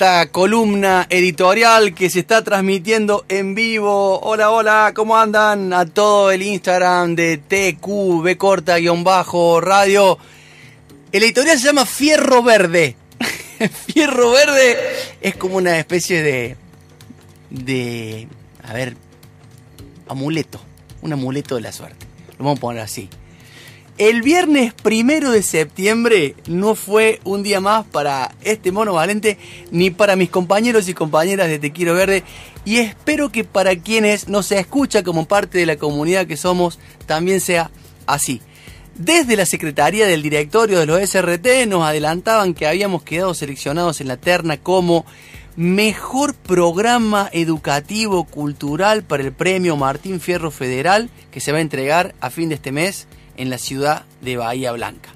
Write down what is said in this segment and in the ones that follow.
esta columna editorial que se está transmitiendo en vivo. Hola, hola, ¿cómo andan? A todo el Instagram de TQB corta guion bajo radio. El editorial se llama Fierro Verde. Fierro Verde es como una especie de. de. a ver. amuleto. Un amuleto de la suerte. Lo vamos a poner así. El viernes primero de septiembre no fue un día más para este mono valente ni para mis compañeros y compañeras de Te Quiero Verde y espero que para quienes no se escucha como parte de la comunidad que somos también sea así. Desde la Secretaría del Directorio de los SRT nos adelantaban que habíamos quedado seleccionados en la terna como mejor programa educativo cultural para el premio Martín Fierro Federal que se va a entregar a fin de este mes en la ciudad de Bahía Blanca.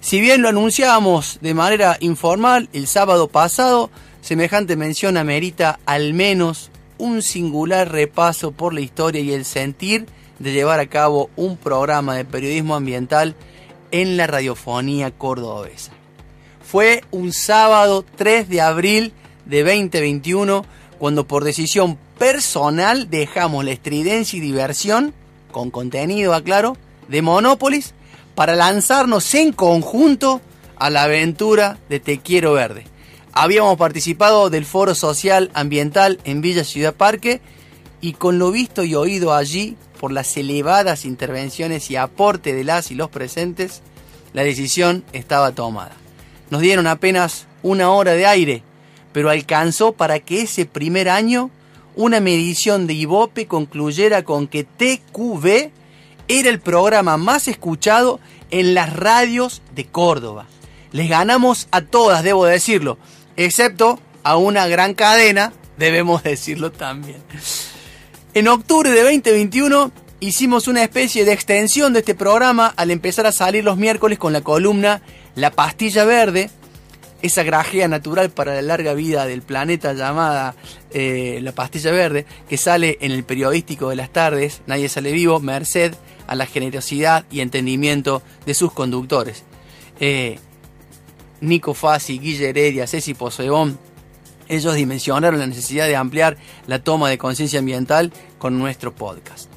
Si bien lo anunciábamos de manera informal el sábado pasado, semejante mención amerita al menos un singular repaso por la historia y el sentir de llevar a cabo un programa de periodismo ambiental en la radiofonía cordobesa. Fue un sábado 3 de abril de 2021 cuando por decisión personal dejamos la estridencia y diversión, con contenido, aclaro, de Monopolis para lanzarnos en conjunto a la aventura de Te Quiero Verde. Habíamos participado del Foro Social Ambiental en Villa Ciudad Parque y con lo visto y oído allí por las elevadas intervenciones y aporte de las y los presentes, la decisión estaba tomada. Nos dieron apenas una hora de aire, pero alcanzó para que ese primer año una medición de Ibope concluyera con que TQV era el programa más escuchado en las radios de Córdoba. Les ganamos a todas, debo decirlo, excepto a una gran cadena, debemos decirlo también. En octubre de 2021 hicimos una especie de extensión de este programa al empezar a salir los miércoles con la columna La Pastilla Verde, esa grajea natural para la larga vida del planeta llamada eh, La Pastilla Verde, que sale en el periodístico de las tardes, Nadie sale vivo, Merced a la generosidad y entendimiento de sus conductores. Eh, Nico Fassi, Guille Heredia, Ceci Poseón, ellos dimensionaron la necesidad de ampliar la toma de conciencia ambiental con nuestro podcast.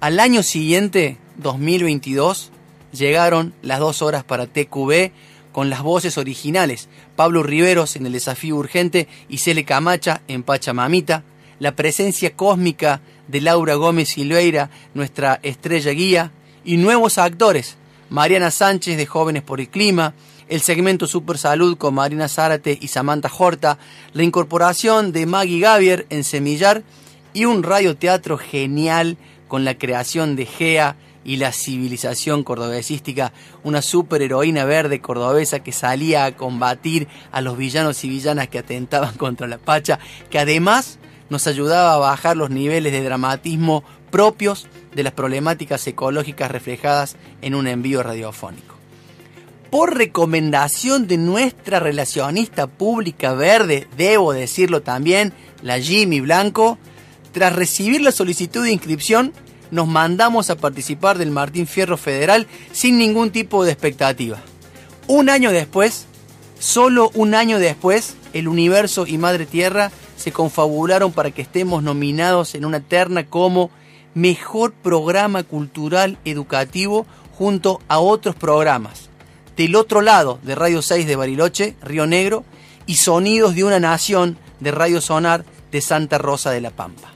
Al año siguiente, 2022, llegaron las dos horas para TQB con las voces originales, Pablo Riveros en El Desafío Urgente y Cele Camacha en Pachamamita, la presencia cósmica de Laura Gómez Silveira, nuestra estrella guía, y nuevos actores, Mariana Sánchez de Jóvenes por el Clima, el segmento Super Salud con Marina Zárate y Samantha Horta, la incorporación de Maggie Gavier en Semillar y un radioteatro genial con la creación de Gea y la civilización cordobesística, una superheroína verde cordobesa que salía a combatir a los villanos y villanas que atentaban contra la Pacha, que además nos ayudaba a bajar los niveles de dramatismo propios de las problemáticas ecológicas reflejadas en un envío radiofónico. Por recomendación de nuestra relacionista pública verde, debo decirlo también, la Jimmy Blanco, tras recibir la solicitud de inscripción, nos mandamos a participar del Martín Fierro Federal sin ningún tipo de expectativa. Un año después, solo un año después, el universo y Madre Tierra se confabularon para que estemos nominados en una terna como Mejor Programa Cultural Educativo junto a otros programas. Del otro lado de Radio 6 de Bariloche, Río Negro, y Sonidos de una Nación de Radio Sonar de Santa Rosa de la Pampa.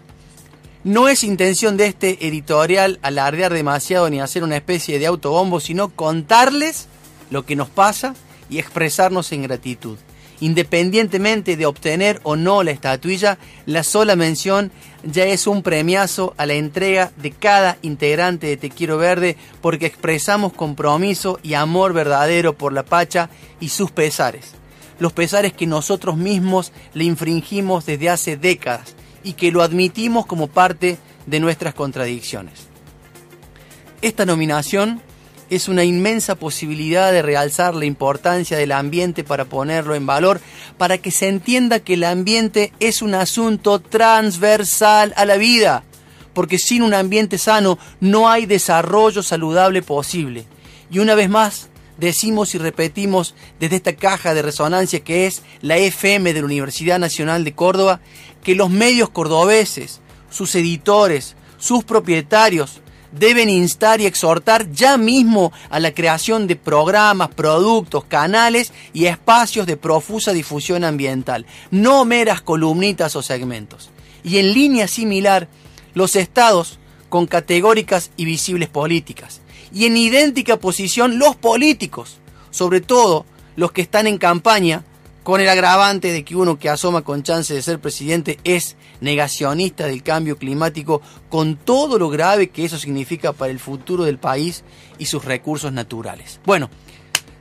No es intención de este editorial alardear demasiado ni hacer una especie de autobombo, sino contarles lo que nos pasa y expresarnos en gratitud. Independientemente de obtener o no la estatuilla, la sola mención ya es un premiazo a la entrega de cada integrante de Te Quiero Verde porque expresamos compromiso y amor verdadero por la Pacha y sus pesares. Los pesares que nosotros mismos le infringimos desde hace décadas y que lo admitimos como parte de nuestras contradicciones. Esta nominación es una inmensa posibilidad de realzar la importancia del ambiente para ponerlo en valor, para que se entienda que el ambiente es un asunto transversal a la vida, porque sin un ambiente sano no hay desarrollo saludable posible. Y una vez más, decimos y repetimos desde esta caja de resonancia que es la FM de la Universidad Nacional de Córdoba, que los medios cordobeses, sus editores, sus propietarios, deben instar y exhortar ya mismo a la creación de programas, productos, canales y espacios de profusa difusión ambiental, no meras columnitas o segmentos. Y en línea similar, los estados con categóricas y visibles políticas. Y en idéntica posición los políticos, sobre todo los que están en campaña, con el agravante de que uno que asoma con chance de ser presidente es negacionista del cambio climático, con todo lo grave que eso significa para el futuro del país y sus recursos naturales. Bueno,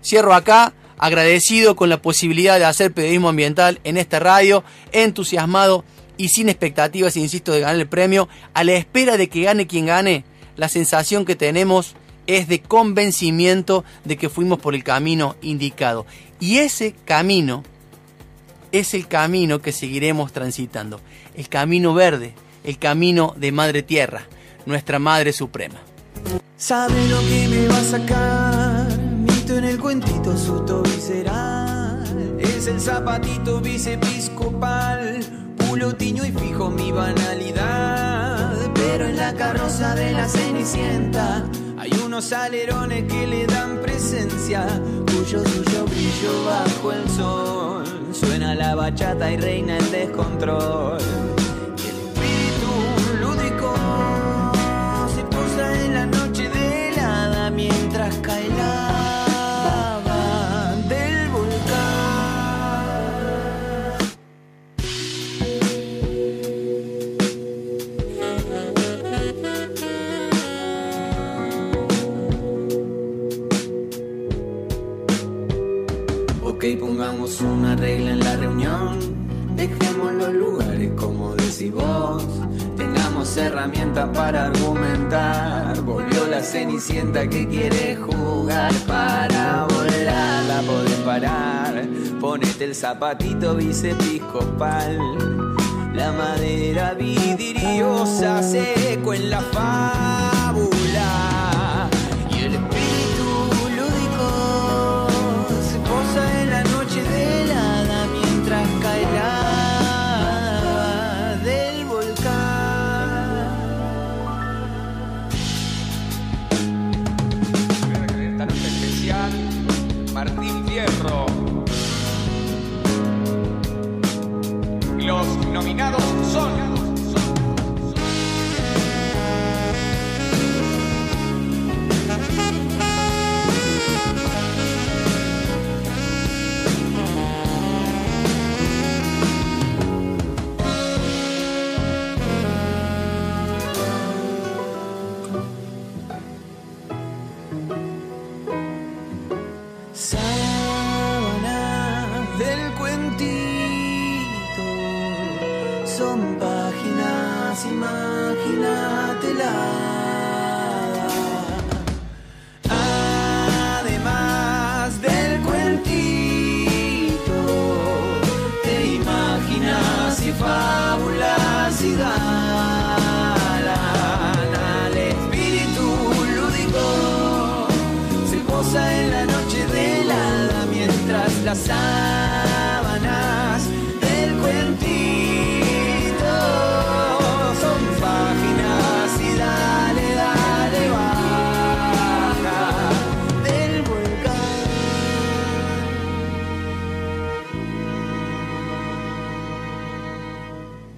cierro acá, agradecido con la posibilidad de hacer periodismo ambiental en esta radio, entusiasmado y sin expectativas, insisto, de ganar el premio, a la espera de que gane quien gane, la sensación que tenemos es de convencimiento de que fuimos por el camino indicado. Y ese camino es el camino que seguiremos transitando, el camino verde, el camino de Madre Tierra, nuestra Madre Suprema. Sabe lo que me va a sacar, mito en el cuentito susto visceral. Es el zapatito vicepiscopal, pulotiño y fijo mi banalidad. Pero en la carroza de la cenicienta hay unos alerones que le dan presencia, cuyo suyo brillo bajo el sol. La bachata y reina el descontrol. Una regla en la reunión. Dejemos los lugares como decís vos. Tengamos herramientas para argumentar. Volvió la cenicienta que quiere jugar para volar. La podés parar. Ponete el zapatito vicepiscopal. La madera vidriosa se eco en la fábula. Martín Fierro. Los nominados son páginas, imagínatela. Además del cuentito, te imaginas y fábulas y galan al espíritu lúdico se posa en la noche de helada mientras la sal